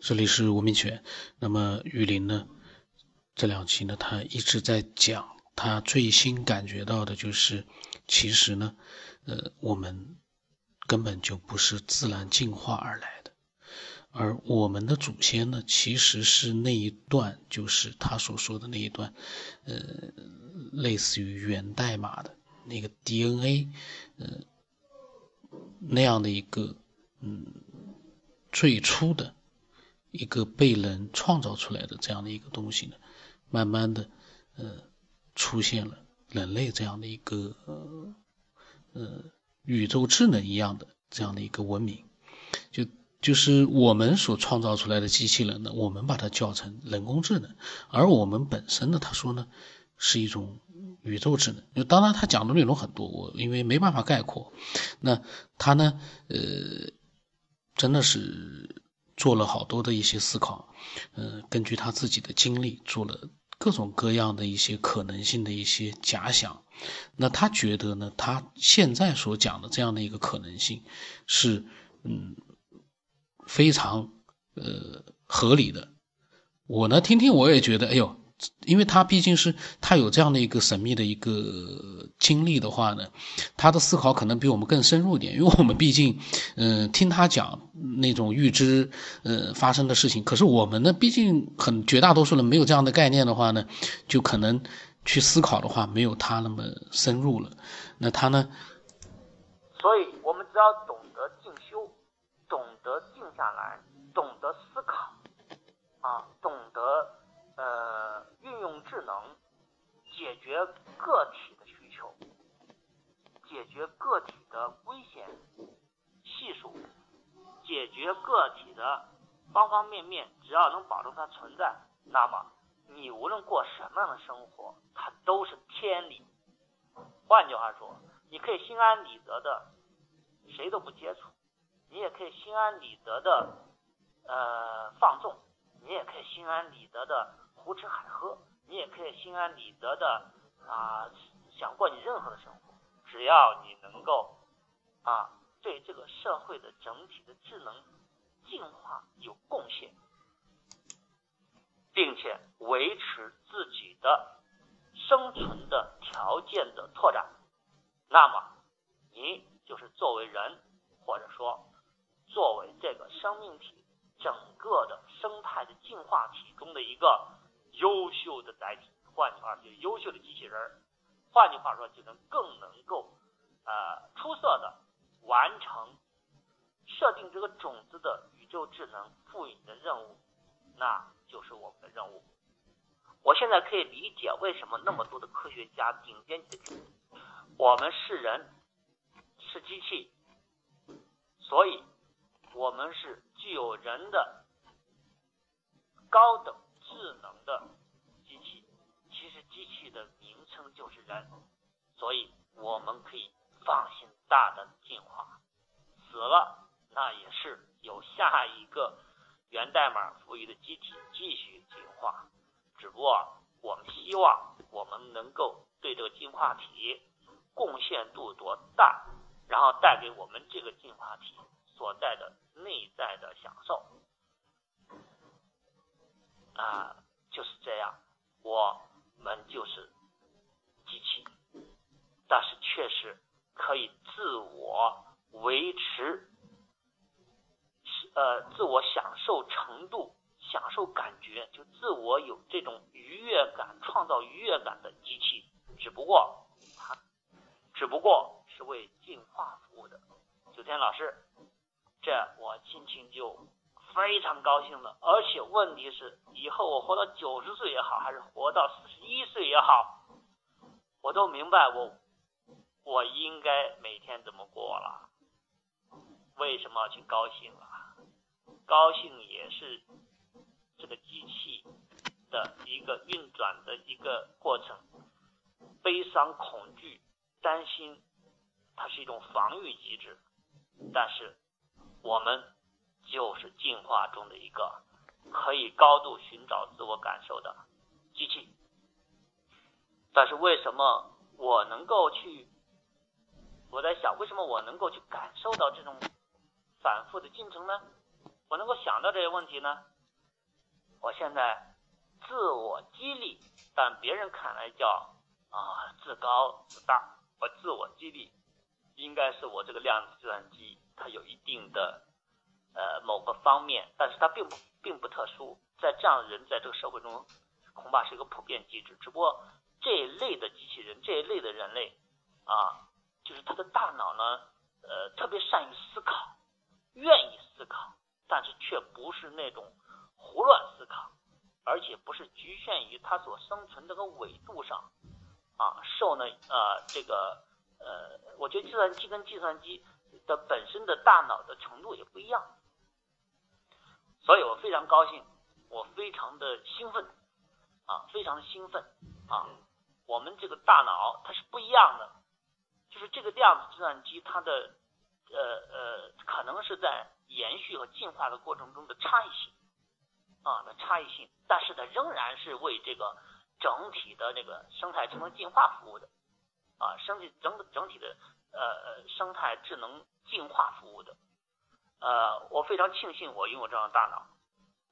这里是吴明全。那么雨林呢？这两期呢，他一直在讲他最新感觉到的就是，其实呢，呃，我们根本就不是自然进化而来的，而我们的祖先呢，其实是那一段，就是他所说的那一段，呃，类似于源代码的那个 DNA，呃，那样的一个，嗯，最初的。一个被人创造出来的这样的一个东西呢，慢慢的，呃，出现了人类这样的一个呃呃宇宙智能一样的这样的一个文明，就就是我们所创造出来的机器人呢，我们把它叫成人工智能，而我们本身呢，他说呢是一种宇宙智能。就当然他讲的内容很多，我因为没办法概括，那他呢，呃，真的是。做了好多的一些思考，呃，根据他自己的经历做了各种各样的一些可能性的一些假想。那他觉得呢，他现在所讲的这样的一个可能性是，嗯，非常呃合理的。我呢听听我也觉得，哎呦。因为他毕竟是他有这样的一个神秘的一个经历的话呢，他的思考可能比我们更深入一点。因为我们毕竟，嗯，听他讲那种预知，呃，发生的事情。可是我们呢，毕竟很绝大多数人没有这样的概念的话呢，就可能去思考的话，没有他那么深入了。那他呢？所以我们只要懂得静修，懂得静下来，懂得思考，啊，懂得。呃，解决个体的需求，解决个体的危险系数，解决个体的方方面面，只要能保证它存在，那么你无论过什么样的生活，它都是天理。换句话说，你可以心安理得的谁都不接触，你也可以心安理得的呃放纵，你也可以心安理得的。胡吃海喝，你也可以心安理得的啊，想过你任何的生活，只要你能够啊，对这个社会的整体的智能进化有贡献，并且维持自己的生存的条件的拓展，那么你就是作为人，或者说作为这个生命体整个的生态的进化体中的一个。优秀的载体，换句话，就优秀的机器人儿。换句话说，就能更能够呃出色的完成设定这个种子的宇宙智能赋予的任务，那就是我们的任务。我现在可以理解为什么那么多的科学家顶尖级的，我们是人，是机器，所以我们是具有人的高等。智能的机器，其实机器的名称就是人，所以我们可以放心大胆进化，死了那也是有下一个源代码赋予的机体继续进化，只不过我们希望我们能够对这个进化体贡献度多大，然后带给我们这个进化体所在的内在的享受。啊，就是这样，我们就是机器，但是确实可以自我维持，呃，自我享受程度、享受感觉，就自我有这种愉悦感、创造愉悦感的机器，只不过它只不过是为进化服务的。九天老师，这我心情就。非常高兴了，题是，以后我活到九十岁也好，还是活到四十一岁也好，我都明白我我应该每天怎么过了。为什么要去高兴啊？高兴也是这个机器的一个运转的一个过程。悲伤、恐惧、担心，它是一种防御机制，但是我们。就是进化中的一个可以高度寻找自我感受的机器，但是为什么我能够去？我在想，为什么我能够去感受到这种反复的进程呢？我能够想到这些问题呢？我现在自我激励，但别人看来叫啊自高自大。我自我激励，应该是我这个量子计算机它有一定的呃某个方面，但是它并不并不特殊，在这样的人在这个社会中恐怕是一个普遍机制。只不过这一类的机器人，这一类的人类啊，就是他的大脑呢，呃，特别善于思考，愿意思考，但是却不是那种。胡乱思考，而且不是局限于他所生存这个纬度上，啊，受呢呃这个呃，我觉得计算机跟计算机的本身的大脑的程度也不一样，所以我非常高兴，我非常的兴奋，啊，非常的兴奋啊，我们这个大脑它是不一样的，就是这个量子计算机它的呃呃可能是在延续和进化的过程中的差异性。啊的差异性，但是它，仍然是为这个整体的这个生态智能进化服务的，啊，生体整整体的呃呃生态智能进化服务的，呃，我非常庆幸我拥有这样的大脑，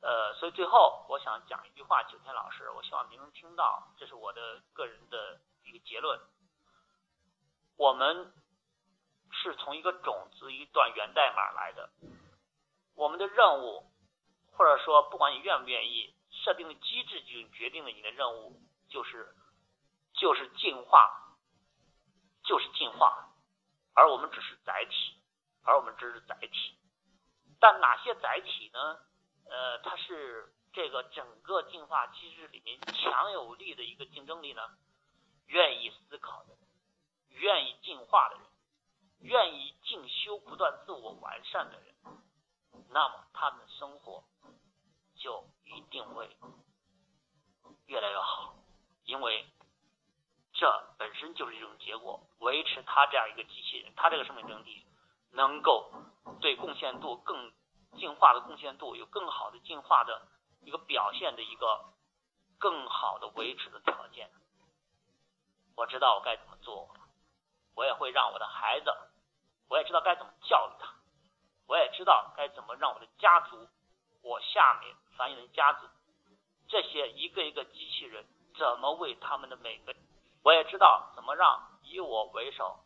呃，所以最后我想讲一句话，九天老师，我希望您能听到，这是我的个人的一个结论，我们是从一个种子一段源代码来的，我们的任务。或者说，不管你愿不愿意，设定的机制就决定了你的任务就是就是进化，就是进化，而我们只是载体，而我们只是载体。但哪些载体呢？呃，它是这个整个进化机制里面强有力的一个竞争力呢？愿意思考的人，愿意进化的人，愿意进修、不断自我完善的人，那么他们的生活。就一定会越来越好，因为这本身就是一种结果。维持他这样一个机器人，他这个生命整体能够对贡献度更进化的贡献度有更好的进化的一个表现的一个更好的维持的条件。我知道我该怎么做，我也会让我的孩子，我也知道该怎么教育他，我也知道该怎么让我的家族，我下面。繁衍的家族，这些一个一个机器人怎么为他们的每个，我也知道怎么让以我为首，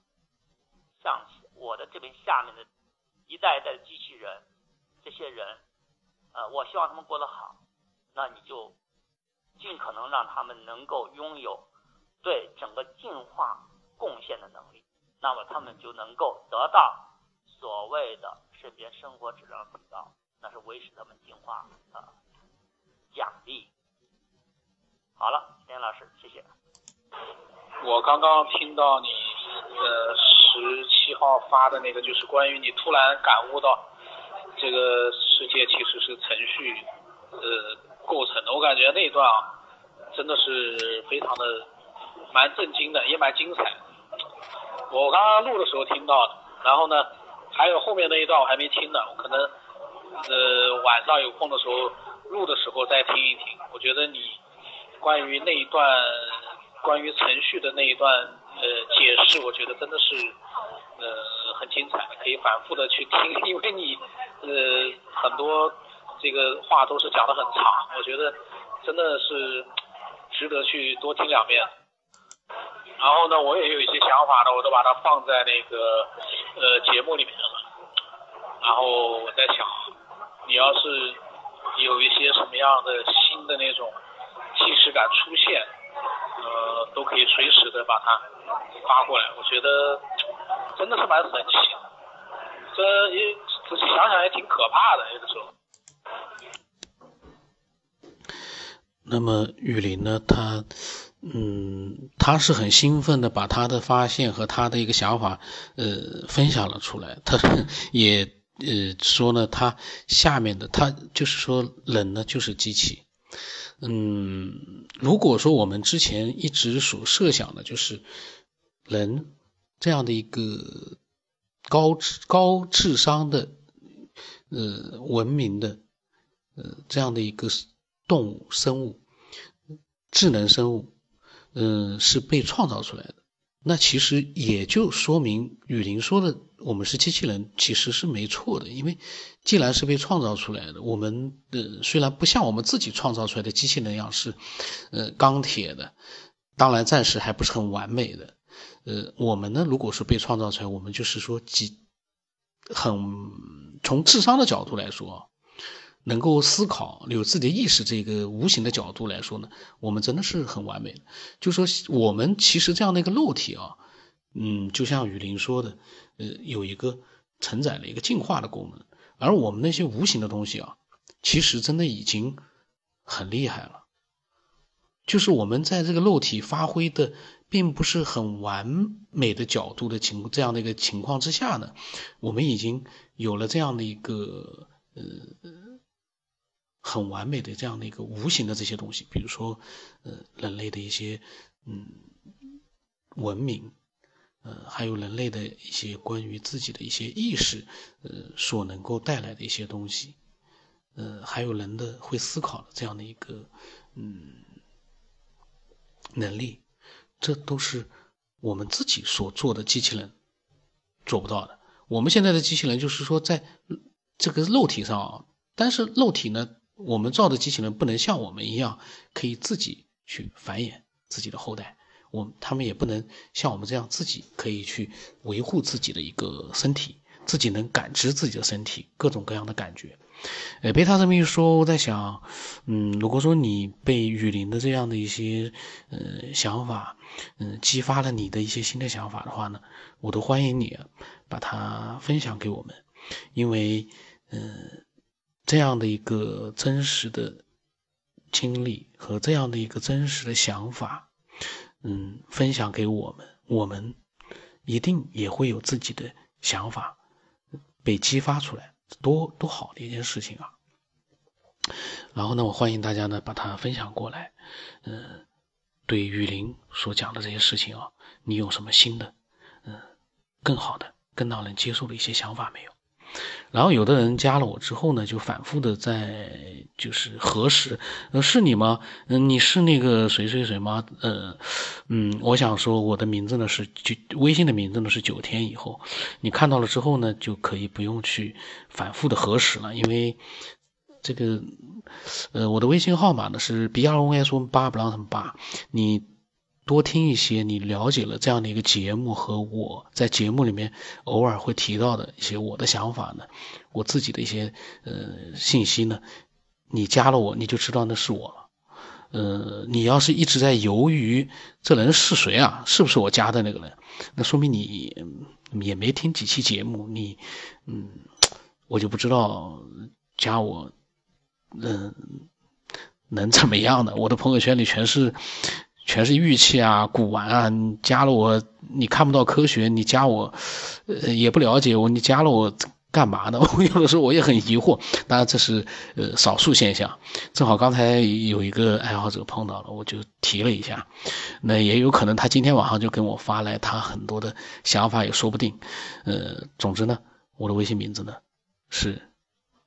像我的这边下面的一代一代的机器人，这些人，呃，我希望他们过得好，那你就尽可能让他们能够拥有对整个进化贡献的能力，那么他们就能够得到所谓的身边生活质量提高。那是维持他们进化啊，奖励。好了，田老师，谢谢。我刚刚听到你呃十七号发的那个，就是关于你突然感悟到这个世界其实是程序呃构成的。我感觉那一段啊，真的是非常的蛮震惊的，也蛮精彩。我刚刚录的时候听到的，然后呢，还有后面那一段我还没听呢，我可能。呃，晚上有空的时候录的时候再听一听。我觉得你关于那一段关于程序的那一段呃解释，我觉得真的是呃很精彩的，可以反复的去听，因为你呃很多这个话都是讲的很长，我觉得真的是值得去多听两遍。然后呢，我也有一些想法呢，我都把它放在那个呃节目里面了。然后我在想。你要是有一些什么样的新的那种既视感出现，呃，都可以随时的把它发过来。我觉得真的是蛮神奇的，这也仔细想想也挺可怕的，有的时候。那么雨林呢？他嗯，他是很兴奋的，把他的发现和他的一个想法呃分享了出来。他也。呃，说呢，他下面的，他就是说，人呢就是机器。嗯，如果说我们之前一直所设想的，就是人这样的一个高智高智商的呃文明的呃这样的一个动物生物，智能生物，嗯，是被创造出来的。那其实也就说明雨林说的我们是机器人其实是没错的，因为既然是被创造出来的，我们呃虽然不像我们自己创造出来的机器人一样是呃钢铁的，当然暂时还不是很完美的。呃，我们呢，如果说被创造出来，我们就是说几很从智商的角度来说，能够思考、有自己的意识这个无形的角度来说呢，我们真的是很完美的。就说我们其实这样的一个肉体啊，嗯，就像雨林说的，呃，有一个承载了一个进化的功能，而我们那些无形的东西啊，其实真的已经很厉害了。就是我们在这个肉体发挥的。并不是很完美的角度的情这样的一个情况之下呢，我们已经有了这样的一个呃很完美的这样的一个无形的这些东西，比如说呃人类的一些嗯文明，呃还有人类的一些关于自己的一些意识，呃所能够带来的一些东西，呃还有人的会思考的这样的一个嗯能力。这都是我们自己所做的机器人做不到的。我们现在的机器人就是说，在这个肉体上啊，但是肉体呢，我们造的机器人不能像我们一样可以自己去繁衍自己的后代，我他们也不能像我们这样自己可以去维护自己的一个身体，自己能感知自己的身体各种各样的感觉。呃，被他这么一说，我在想，嗯，如果说你被雨林的这样的一些呃想法，嗯，激发了你的一些新的想法的话呢，我都欢迎你把它分享给我们，因为，嗯，这样的一个真实的经历和这样的一个真实的想法，嗯，分享给我们，我们一定也会有自己的想法被激发出来。多多好的一件事情啊！然后呢，我欢迎大家呢把它分享过来。嗯，对雨林所讲的这些事情啊，你有什么新的、嗯，更好的、更让人接受的一些想法没有？然后有的人加了我之后呢，就反复的在就是核实，呃，是你吗？嗯，你是那个谁谁谁吗？呃，嗯，我想说我的名字呢是九，微信的名字呢是九天以后，你看到了之后呢，就可以不用去反复的核实了，因为这个，呃，我的微信号码呢是 b r o s 八不让他们八，你。多听一些，你了解了这样的一个节目和我在节目里面偶尔会提到的一些我的想法呢，我自己的一些呃信息呢，你加了我，你就知道那是我了。呃，你要是一直在犹豫这人是谁啊，是不是我加的那个人，那说明你也没听几期节目，你嗯，我就不知道加我嗯能怎么样呢，我的朋友圈里全是。全是玉器啊，古玩啊！你加了我，你看不到科学，你加我，呃，也不了解我，你加了我干嘛呢？我有的时候我也很疑惑。当然这是呃少数现象，正好刚才有一个爱好者碰到了，我就提了一下。那也有可能他今天晚上就跟我发来他很多的想法，也说不定。呃，总之呢，我的微信名字呢是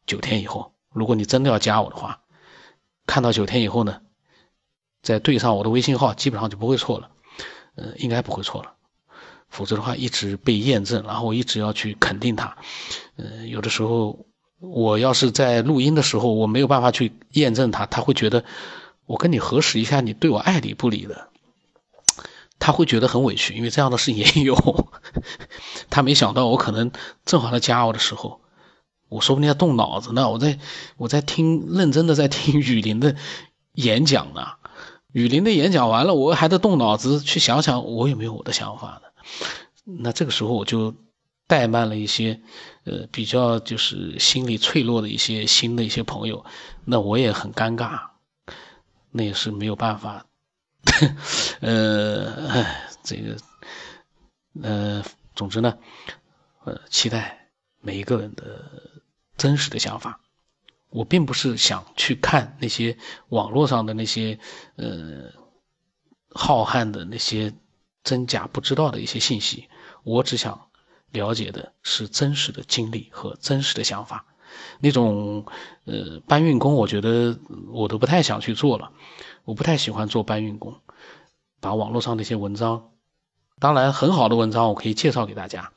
九天以后。如果你真的要加我的话，看到九天以后呢。再对上我的微信号，基本上就不会错了，呃，应该不会错了，否则的话一直被验证，然后我一直要去肯定它，呃，有的时候我要是在录音的时候，我没有办法去验证它，他会觉得我跟你核实一下，你对我爱理不理的，他会觉得很委屈，因为这样的事也有，他没想到我可能正好他加我的时候，我说不定在动脑子呢，我在我在听认真的在听雨林的演讲呢。雨林的演讲完了，我还得动脑子去想想我有没有我的想法呢。那这个时候我就怠慢了一些，呃，比较就是心理脆弱的一些新的一些朋友，那我也很尴尬，那也是没有办法。呃，这个，呃，总之呢，呃，期待每一个人的真实的想法。我并不是想去看那些网络上的那些呃浩瀚的那些真假不知道的一些信息，我只想了解的是真实的经历和真实的想法。那种呃搬运工，我觉得我都不太想去做了，我不太喜欢做搬运工，把网络上那些文章当然很好的文章我可以介绍给大家，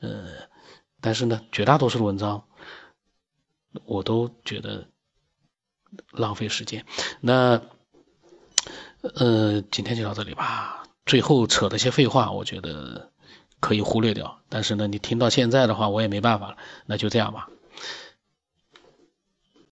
呃，但是呢，绝大多数的文章我都觉得浪费时间。那呃，今天就到这里吧。最后扯的些废话，我觉得可以忽略掉。但是呢，你听到现在的话，我也没办法了，那就这样吧。